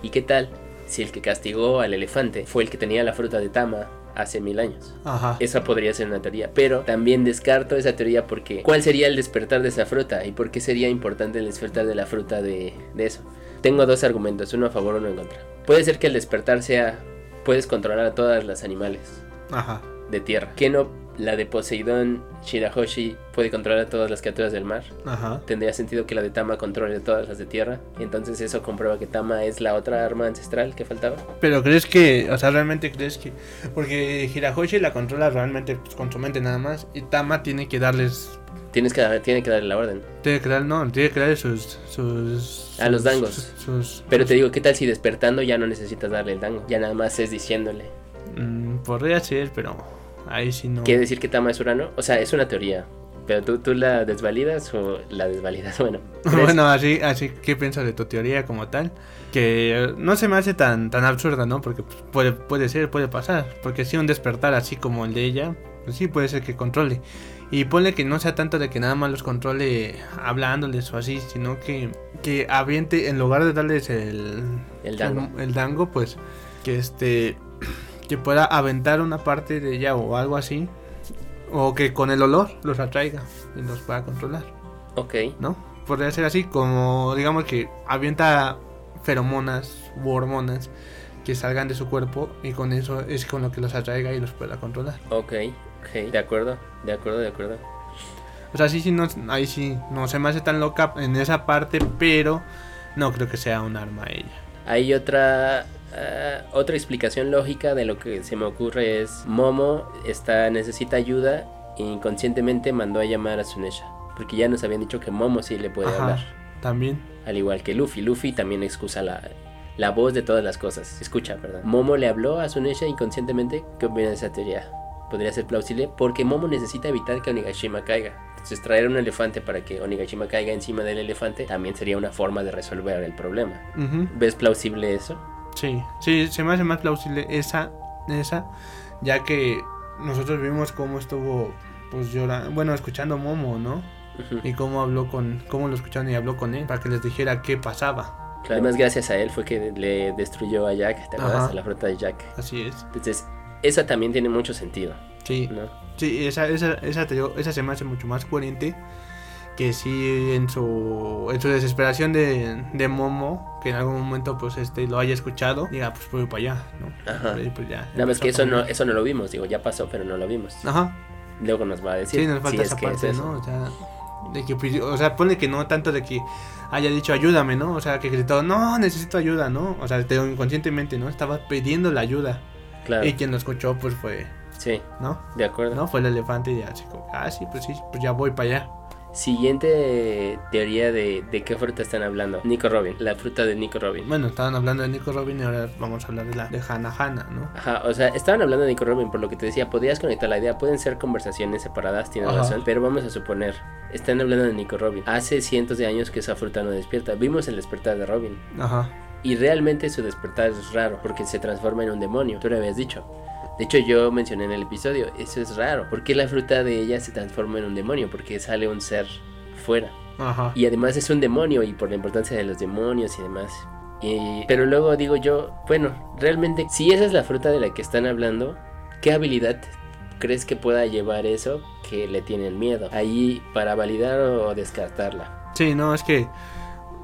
¿Y qué tal si el que castigó al elefante fue el que tenía la fruta de Tama hace mil años?
Ajá.
Esa podría ser una teoría, pero también descarto esa teoría porque ¿cuál sería el despertar de esa fruta? ¿Y por qué sería importante el despertar de la fruta de, de eso? Tengo dos argumentos, uno a favor, uno en contra. Puede ser que el despertar sea, puedes controlar a todas las animales
Ajá.
de tierra. ¿Que no la de Poseidón Shirahoshi puede controlar a todas las criaturas del mar?
Ajá.
Tendría sentido que la de Tama controle a todas las de tierra. Y entonces eso comprueba que Tama es la otra arma ancestral que faltaba.
Pero crees que, o sea, realmente crees que. Porque Hirahoshi la controla realmente pues, con su mente nada más. Y Tama tiene que darles.
Tienes que, tiene que darle la orden.
Tiene que dar, no, tiene que darle sus. sus
A los dangos.
Sus, sus-
Pero te digo, ¿qué tal si despertando ya no necesitas darle el dango? Ya nada más es diciéndole.
Mm, podría ser, pero. Ahí sí no.
¿Quiere decir que Tama es Urano? O sea, es una teoría. pero tú, tú la desvalidas o la desvalidas, *laughs* bueno. *laughs* ¿crees?
Bueno, así, así, ¿qué piensas de tu teoría como tal? Que no se me hace tan, tan absurda, ¿no? Porque pues, puede, puede ser, puede pasar. Porque si un despertar así como el de ella, pues sí puede ser que controle. Y ponle que no sea tanto de que nada más los controle hablándoles o así, sino que, que aviente, en lugar de darles el,
El dango.
el dango, pues que este que pueda aventar una parte de ella o algo así. O que con el olor los atraiga y los pueda controlar.
Ok,
¿no? Podría ser así como, digamos que avienta feromonas u hormonas que salgan de su cuerpo y con eso es con lo que los atraiga y los pueda controlar.
ok, ok, de acuerdo, de acuerdo, de acuerdo.
O sea, sí, sí, no, ahí sí, no se me hace tan loca en esa parte, pero no creo que sea un arma ella.
Hay otra ah, otra explicación lógica de lo que se me ocurre es Momo está necesita ayuda e inconscientemente mandó a llamar a Sunesha, porque ya nos habían dicho que Momo sí le puede
Ajá,
hablar,
también.
al igual que Luffy. Luffy también excusa la la voz de todas las cosas. Escucha, perdón. Momo le habló a Sunesha inconscientemente. ¿Qué opina de esa teoría? Podría ser plausible porque Momo necesita evitar que Onigashima caiga. Entonces traer un elefante para que Onigashima caiga encima del elefante también sería una forma de resolver el problema.
Ujú.
¿Ves plausible eso?
Sí, sí, se me hace más plausible esa, esa, ya que nosotros vimos cómo estuvo, pues llorando, bueno, escuchando Momo, ¿no? Y cómo habló con, cómo lo escucharon y habló con él para que les dijera qué pasaba.
Además, gracias a él fue que le destruyó a Jack, ¿te acuerdas?
Ajá.
A la flota de Jack.
Así es.
Entonces, esa también tiene mucho sentido,
Sí,
¿no?
sí, esa, esa, esa, te digo, esa se me hace mucho más coherente que sí en su, en su desesperación de, de Momo, que en algún momento pues este lo haya escuchado, diga pues voy para allá, ¿no?
Ajá.
Pues, ya,
Nada más que eso no, eso no lo vimos, digo, ya pasó, pero no lo vimos.
Ajá,
Luego nos va a decir
Sí, nos falta
si es
esa
es
parte. O sea, de que, pues, o sea, ponle que no tanto de que haya dicho ayúdame, ¿no? O sea, que gritó, no, necesito ayuda, ¿no? O sea, te inconscientemente, ¿no? Estaba pidiendo la ayuda.
Claro,
Y quien lo escuchó, pues fue,
sí,
¿no?
de acuerdo.
¿No? Fue el elefante y ya, así como, ah, sí, pues sí, pues ya voy para allá.
Siguiente teoría de, de qué fruta están hablando. Nico Robin, la fruta de Nico Robin.
Bueno, estaban hablando de Nico Robin y ahora vamos a hablar de la de Hana, ¿no?
Ajá, o sea, estaban hablando de Nico Robin, por lo que te decía, podrías conectar la idea, pueden ser conversaciones separadas, tienes
Ajá.
razón, pero vamos a suponer, están hablando de Nico Robin. Hace cientos de años que esa fruta no despierta, vimos el despertar de Robin,
Ajá.
y realmente su despertar es raro, porque se transforma en un demonio, tú lo habías dicho. De hecho, yo mencioné en el episodio, eso es raro, porque la fruta de ella se transforma en un demonio, porque sale un ser fuera.
Ajá.
Y además es un demonio y por la importancia de los demonios y demás. Y- pero luego digo yo, bueno, realmente si esa es la fruta de la que están hablando, ¿qué habilidad crees que pueda llevar eso que le tienen miedo? Ahí para validar o descartarla.
Sí, no, es que,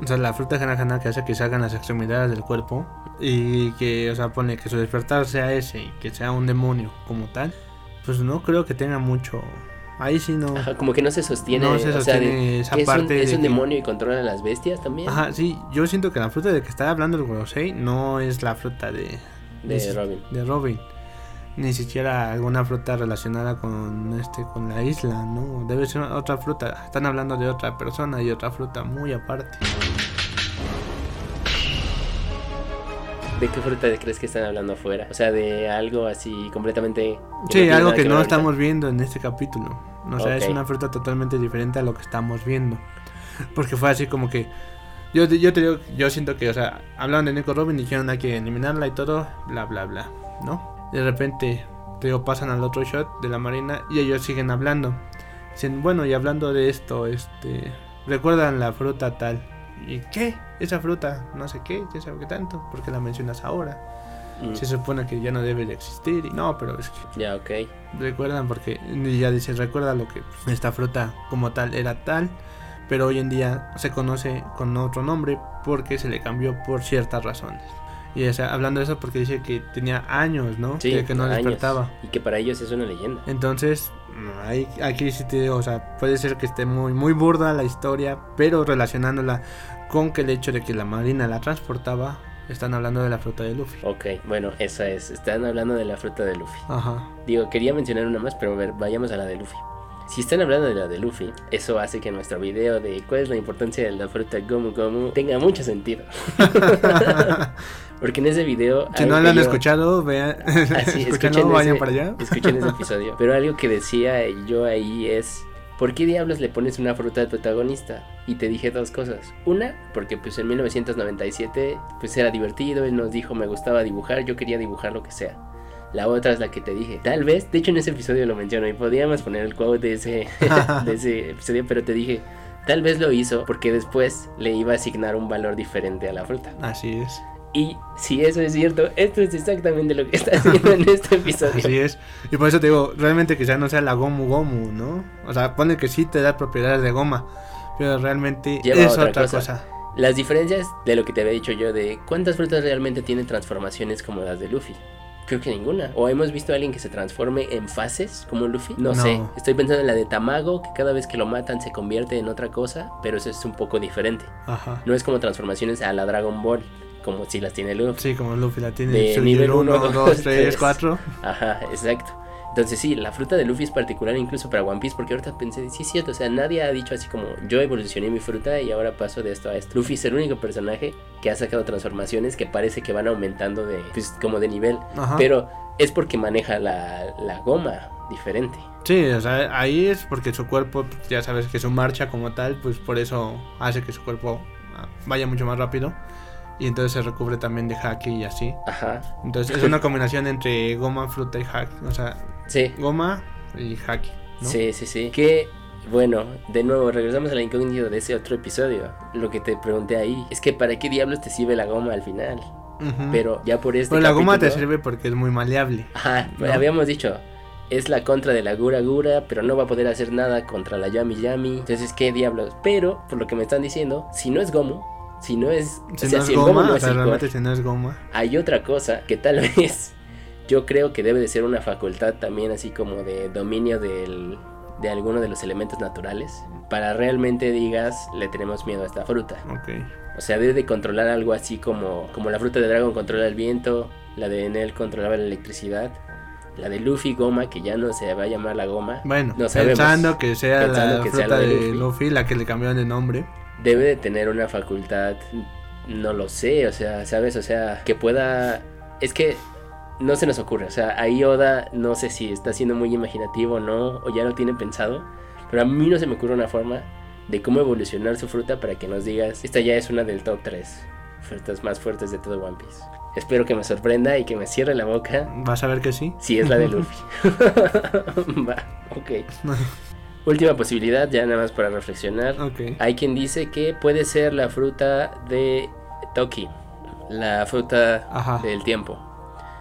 o sea, la fruta Hana que hace que salgan las extremidades del cuerpo y que, o sea, pone que su despertar sea ese y que sea un demonio como tal, pues no creo que tenga mucho. Ahí sí no.
Ajá, como que no se sostiene.
No se
o sea,
sostiene
de-
esa
es un,
parte
es
de
un
que-
demonio y controla las bestias también.
Ajá, sí, yo siento que la fruta de que está hablando el Gorosei no es la fruta de,
De
si-
Robin.
de Robin. Ni siquiera alguna fruta relacionada con este con la isla, ¿no? Debe ser otra fruta. Están hablando de otra persona y otra fruta muy aparte.
¿De qué fruta crees que están hablando afuera? O sea, de algo así completamente...
Sí, algo que no
ahorita.
estamos viendo en este capítulo. O sea, es una fruta totalmente diferente a lo que estamos viendo. Porque fue así como que. Yo, yo te digo, yo siento que, o sea, hablaban de Nico Robin y dijeron hay que eliminarla y todo, bla, bla, bla, ¿no? De repente, te digo, pasan al otro shot de la marina y ellos siguen hablando. Dicen, bueno, y hablando de esto, este. Recuerdan la fruta tal. ¿Y qué? Esa fruta, no sé qué, ya sabe qué tanto, porque la mencionas ahora.
Mm,
Se supone que ya no debe de existir. Y no, pero es que
Ya, ok.
recuerdan porque ya dice recuerda lo que esta fruta como tal era tal pero hoy en día se conoce con otro nombre porque se le cambió por ciertas razones y o sea, hablando de eso porque dice que tenía años no
Sí,
que, que no
años.
despertaba
Y que para ellos es una leyenda.
entonces ahí, aquí sí te digo, o sea, puede ser que esté muy, muy burda la historia, pero relacionándola con que el hecho de que la marina la transportaba, están hablando de la fruta de Luffy.
Ok, bueno, esa es. Están hablando de la fruta de Luffy.
Ajá.
Digo, quería mencionar una más, pero a ver, vayamos a la de Luffy. Si están hablando de la de Luffy, eso hace que nuestro video de cuál es la importancia de la fruta Gomu Gomu tenga mucho sentido. *laughs* Porque en ese video...
si no lo han
yo-
escuchado, vean,
Así, *laughs* escuchen
vayan
ese-
para allá.
Escuchen ese episodio. Pero algo que decía yo ahí es ¿por qué diablos le pones una fruta al protagonista? Y te dije dos cosas. Una, porque pues en 1997 pues era divertido, él nos dijo me gustaba dibujar, yo quería dibujar lo que sea. La otra es la que te dije. Tal vez, de hecho en ese episodio lo menciono y podríamos poner el quote de ese, *laughs* de ese episodio, pero te dije, tal vez lo hizo porque después le iba a asignar un valor diferente a la fruta.
Así es.
Y si eso es cierto, esto es exactamente lo que está haciendo en este *laughs* episodio.
Así es. Y por eso te digo, realmente quizá no sea la Gomu Gomu, ¿no? O sea, pone que sí te da propiedades de goma, pero realmente
Lleva
es
otra
otra,
cosa.
cosa.
Las diferencias de lo que te había dicho yo de cuántas frutas realmente tienen transformaciones como las de Luffy. Creo que ninguna. ¿O hemos visto a alguien que se transforme en fases como Luffy? No,
No.
sé. Estoy pensando en la de Tamago, que cada vez que lo matan se convierte en otra cosa, pero eso es un poco diferente.
Ajá.
No es como transformaciones a la Dragon Ball, como si las tiene Luffy.
Sí, como Luffy la tiene.
De nivel
1,
uno,
2,
dos,
3, *laughs*
tres.
4.
Ajá, exacto. Entonces sí, la fruta de Luffy es particular incluso para One Piece porque ahorita pensé, sí es cierto, o sea, nadie ha dicho así como yo evolucioné mi fruta y ahora paso de esto a esto. Luffy es el único personaje que ha sacado transformaciones que parece que van aumentando de, pues, como de nivel,
Ajá.
pero es porque maneja la, la goma diferente.
Sí, o sea, ahí es porque su cuerpo, ya sabes que su marcha como tal, pues por eso hace que su cuerpo ah, vaya mucho más rápido. Y entonces se recubre también de haki y así.
Ajá,
Entonces es una combinación entre goma, fruta y haki. O sea,
sí,
goma y haki. ¿no?
sí, sí, sí. Que, bueno, de nuevo, regresamos a la incógnita de ese otro episodio. Lo que te pregunté ahí es que para qué diablos te sirve la goma al final. Pero ya por este
Pero la goma te sirve porque es muy maleable.
Ajá,
¿no?
habíamos dicho, es la contra de la Gura Gura, pero no va a poder hacer nada contra la Yami Yami. Entonces, ¿qué diablos? Pero, por lo que me están diciendo, si no es Gomu, si no es...
Si
o sea,
no es
si
goma,
no
o
es
sea,
el
realmente
core,
si no es goma.
hay otra cosa que tal *laughs* vez yo creo que debe de ser una facultad también así como de dominio del, de alguno de los elementos naturales. Para realmente digas, le tenemos miedo a esta fruta.
Ok.
O sea, debe de controlar algo así como, como la fruta de Dragon controla el viento, la de Enel controlaba la electricidad, la de Luffy Goma, que ya no se va a llamar la Goma.
Bueno,
No sabemos.
pensando que sea
Pensando
la
que
fruta
de
de
Luffy.
Luffy. la que le cambiaron de nombre.
Debe de tener una facultad, no lo sé, o sea, ¿sabes? O sea, que pueda... Es que no se nos ocurre, o sea, ahí Oda no sé si está siendo muy imaginativo o no, o ya lo tiene pensado, pero a mí no se me ocurre una forma de cómo evolucionar su fruta para que nos digas, esta ya es una del top 3 frutas más fuertes de todo One Piece. Espero que me sorprenda y que me cierre la boca
Vas a ver que sí.
si es la de *laughs* Luffy. *laughs* Va, ok. *laughs* Última posibilidad, ya nada más para reflexionar.
ok.
Hay quien dice que puede ser la fruta de Toki, la fruta
Ajá.
del tiempo.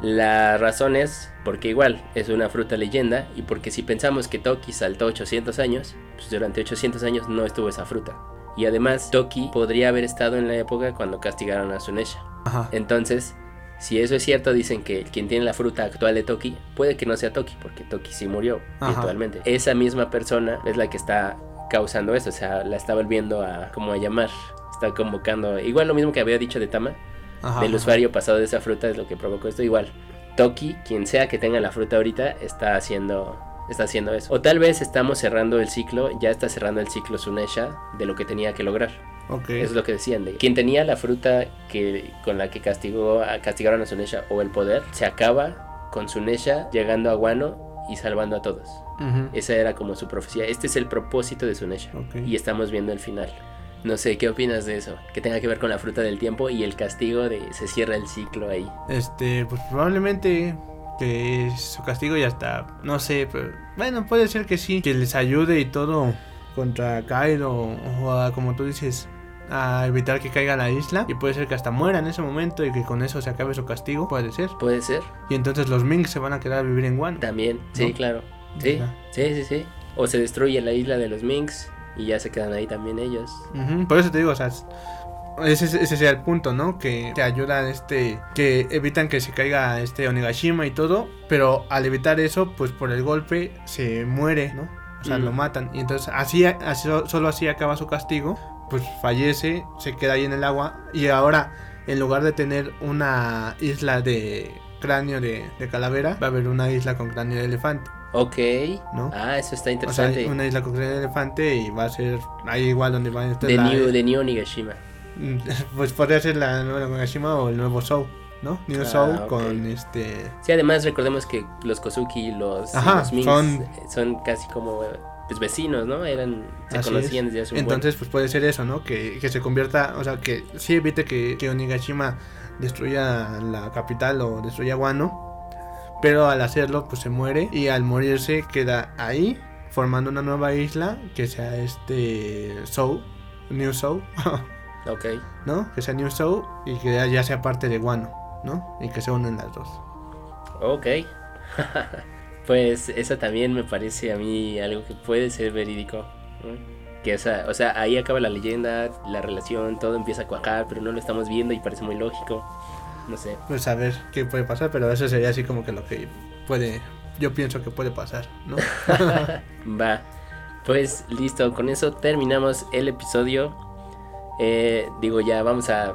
La razón es porque igual es una fruta leyenda y porque si pensamos que Toki saltó 800 años, pues durante 800 años no estuvo esa fruta. Y además Toki podría haber estado en la época cuando castigaron a Sunesha.
Ajá.
Entonces, si eso es cierto, dicen que quien tiene la fruta actual de Toki puede que no sea Toki, porque Toki sí murió virtualmente. Esa misma persona es la que está causando eso, o sea, la está volviendo a como a llamar, está convocando, igual lo mismo que había dicho de Tama,
Ajá.
del
ajá.
usuario pasado de esa fruta es lo que provocó esto, igual. Toki, quien sea que tenga la fruta ahorita, está haciendo está haciendo eso. O tal vez estamos cerrando el ciclo, ya está cerrando el ciclo Sunesha de lo que tenía que lograr.
Ok.
Eso es lo que decían de quien tenía la fruta que con la que castigó castigaron a Sunesha o el poder se acaba con Sunesha llegando a Wano y salvando a todos.
Ujú.
Esa era como su profecía. Este es el propósito de Sunesha
Ok.
y estamos viendo el final. No sé, ¿qué opinas de eso? Que tenga que ver con la fruta del tiempo y el castigo de se cierra el ciclo ahí.
Este, pues probablemente que su castigo ya está. No sé, pero bueno, puede ser que sí. Que les ayude y todo contra Kaido o a, como tú dices, a evitar que caiga a la isla. Y puede ser que hasta muera en ese momento y que con eso se acabe su castigo. Puede ser.
Puede ser.
Y entonces los Minks se van a quedar a vivir en Wano.
También. Sí,
¿No?
claro. Sí,
Ajá.
sí, sí, sí. O se destruye la isla de los Minks y ya se quedan ahí también ellos.
Ujú, Por eso te digo, o sea, ese, ese sería el punto, ¿no? Que te ayudan, este, que evitan que se caiga este Onigashima y todo, pero al evitar eso, pues por el golpe se muere, ¿no? O sea,
Mm.
lo matan. Y entonces así, así, solo así acaba su castigo, pues fallece, se queda ahí en el agua y ahora, en lugar de tener una isla de cráneo de, de calavera, va a haber una isla con cráneo de elefante,
Ok.
¿no?
Ah, eso está
O sea,
interesante.
una isla con cráneo de elefante y va a ser ahí igual donde va a estar
de,
la-
New, de New Onigashima.
Mm, *laughs* Pues podría ser la nueva Nagashima o el nuevo Soul, ¿no? New
Ah,
Soul con este.
Sí, además recordemos que los Kozuki y los, y
Ajá,
los Minks
son-
son... casi como... pues, vecinos, ¿no? Eran, se
Así
conocían
es.
desde hace un buen-
Entonces, pues puede ser eso, ¿no? Que, que se convierta, o sea, que sí evite que, que Onigashima destruya la capital o destruya Wano. Pero al hacerlo, pues se muere. Y al morirse, queda ahí, formando una nueva isla que sea este. Sou, New Sou, *laughs*
Ok.
¿no? Que sea New Sou y que ya- ya sea parte de Wano, ¿no? Y que se unen las dos.
Ok. *laughs* pues eso también me parece a mí algo que puede ser verídico. ¿no? Que esa, o sea, ahí acaba la leyenda, la relación, todo empieza a cuajar, pero no lo estamos viendo y parece muy lógico. No sé.
Pues a ver qué puede pasar, pero eso sería así como que lo que puede. Yo pienso que puede pasar, ¿no? *laughs*
Va. Pues listo, con eso terminamos el episodio. Eh, digo, ya vamos a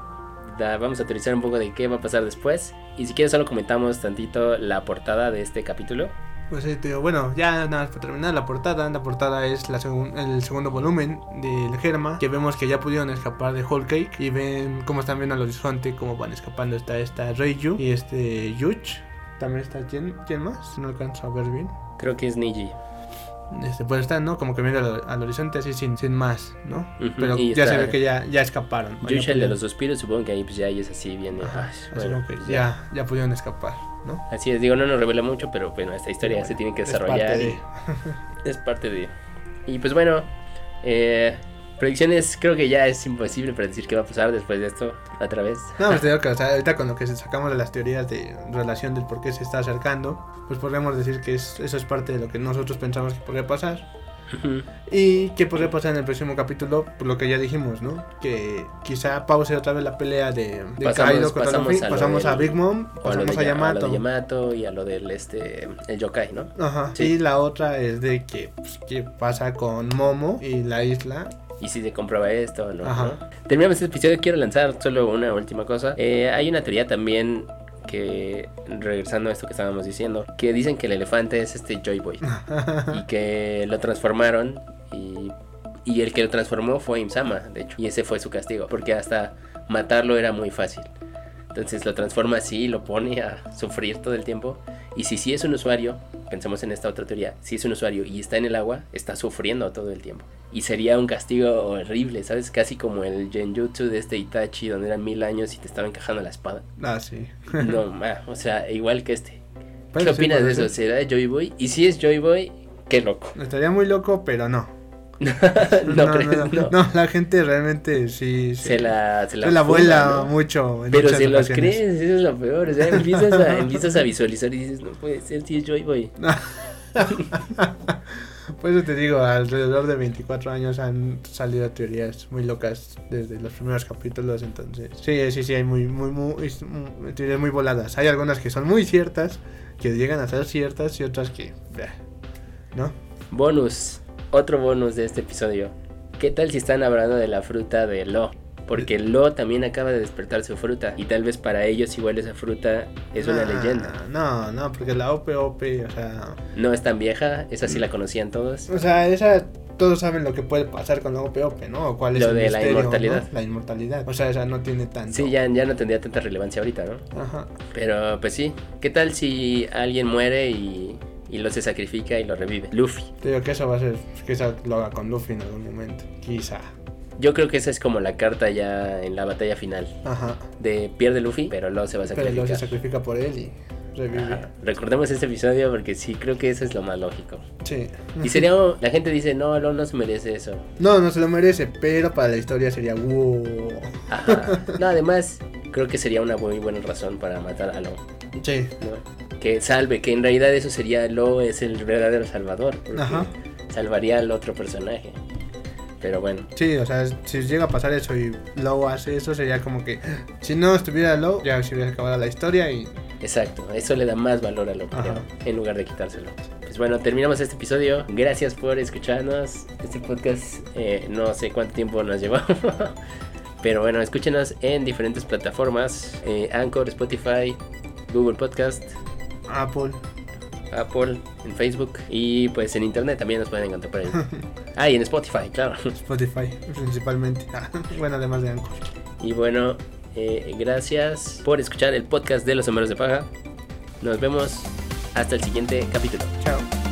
da- vamos a teorizar un poco de qué va a pasar después. Y si quieres solo comentamos tantito la portada de este capítulo.
Pues sí, te digo, bueno, ya nada más para terminar la portada. La portada es la segun- el segundo volumen del Germa, que vemos que ya pudieron escapar de Whole Cake y ven cómo están viendo al horizonte, cómo van escapando. Está esta Reiju y este Yuch. También está, ¿quién, quién más? No alcanzo a ver bien.
Creo que es Niji.
Este, pues están, ¿no? Como que viendo al, al horizonte así sin, sin más, ¿no? Pero ya se ve que ya, ya escaparon.
Yusha, el de los suspiros, supongo que ahí pues ya es así, viene.
Ajá,
ay,
así como que
pues
ya, ya pudieron escapar, ¿no?
Así es, digo, no nos revela mucho, pero bueno, esta historia se tiene que
Es
desarrollar.
parte
y-
de- *laughs*
Es parte de. Y pues bueno, eh, predicciones creo que ya es imposible predecir qué va a pasar después de esto otra vez.
No, pues te *laughs* digo que o sea, ahorita con lo que sacamos de las teorías de relación del por qué se está acercando, pues podríamos decir que es- eso es parte de lo que nosotros pensamos que podría pasar. Y que podría pasar en el próximo capítulo, por lo que ya dijimos, ¿no? Que quizá pause otra vez la pelea de, de
Pasamos-
Kaido contra
pasamos
Luffy,
a
pasamos a Big Mom,
O a
pasamos
de,
a Yamato.
y a lo del este el yokai, ¿no?
Ajá.
Sí.
Y la otra es de que, pues, qué pasa con Momo y la isla.
Y si se comprueba esto o no,
Ajá.
¿no? Terminamos este episodio, quiero lanzar solo una última cosa. Eh, hay una teoría también que, regresando a esto que estábamos diciendo, que dicen que el elefante es este Joy Boy. *laughs* y que lo transformaron y, y el que lo transformó fue Imsama, de hecho. Y ese fue su castigo, porque hasta matarlo era muy fácil. Entonces lo transforma así y lo pone a sufrir todo el tiempo. Y si sí es un usuario, pensemos en esta otra teoría, si es un usuario y está en el agua, está sufriendo todo el tiempo. Y sería un castigo horrible, ¿sabes? Casi como el Genjutsu de este Itachi, donde eran mil años y te estaba encajando la espada.
ah, sí. *laughs*
No, ma, o sea, igual que este.
Pues
¿Qué
sí,
opinas de eso?
ser.
¿Será Joy Boy? Y si es Joy Boy, qué loco.
Estaría muy loco, pero no.
No, crees,
no,
no.
no, la gente realmente sí
Se la, se la,
se vuela mucho. en
Pero si los crees, eso es lo peor. O sea, *laughs* empiezas a, empiezas a visualizar y dices, no puede ser, si es Joy Boy. *laughs*
Por eso te digo, alrededor de 24 años han salido teorías muy locas desde los primeros capítulos, entonces sí, sí, sí, hay muy, muy, muy, muy- teorías muy voladas. Hay algunas que son muy ciertas, que llegan a ser ciertas y otras que, ¿no?
Bonus, otro bonus de este episodio. ¿Qué tal si están hablando de la fruta de Lo? Porque Lo también acaba de despertar su fruta. Y tal vez para ellos igual esa fruta es una
Nah,
leyenda.
No, no, porque la OPOP, o sea,
No es tan vieja, esa sí la conocían todos.
o sea, esa todos saben lo que puede pasar con la OPOP, ¿no? O cuál es
Lo
el
de la inmortalidad.
¿no? La inmortalidad. O sea, esa no tiene tanto.
Sí, ya, ya no tendría tanta relevancia ahorita, ¿no?
Ajá.
Pero pues sí, ¿qué tal si alguien muere y, y lo se sacrifica y lo revive? Luffy.
Te digo que eso va a ser, que eso lo haga con Luffy en algún momento. Quizá.
Yo creo que esa es como la carta ya en la batalla final.
Ajá.
De pierde Luffy, pero luego se va a
Pero luego se
sacrificar.
sacrifica por él y revive.
Ajá. Recordemos este episodio porque sí, creo que eso es lo más lógico.
Sí.
Y sería, la gente dice, no, Lo no se merece eso.
No, no se lo merece, pero para la historia sería wow.
Ajá. No, además, creo que sería una muy buena razón para matar a Lo.
Sí.
¿no? Que salve, que en realidad eso sería Lo es el verdadero salvador. porque
Ajá.
Salvaría al otro personaje. Pero bueno.
Sí, o sea, si llega a pasar eso y Low hace eso, sería como que *gasps* si no estuviera Low, ya se hubiera acabado la historia y
Exacto, eso le da más valor a lo en lugar de quitárselo. Pues bueno, terminamos este episodio. Gracias por escucharnos. Este podcast eh, no sé cuánto tiempo nos llevó. *laughs* Pero bueno, escúchenos en diferentes plataformas. eh, Anchor, Spotify, Google Podcast,
Apple.
Apple, en Facebook. Y pues en Internet también nos pueden encontrar por ahí. *laughs* Ah, y en Spotify, claro.
Spotify, principalmente. *laughs* bueno, además de Anchor.
Y bueno, eh, gracias por escuchar el podcast de los sombreros de paja. Nos vemos hasta el siguiente capítulo.
Chao.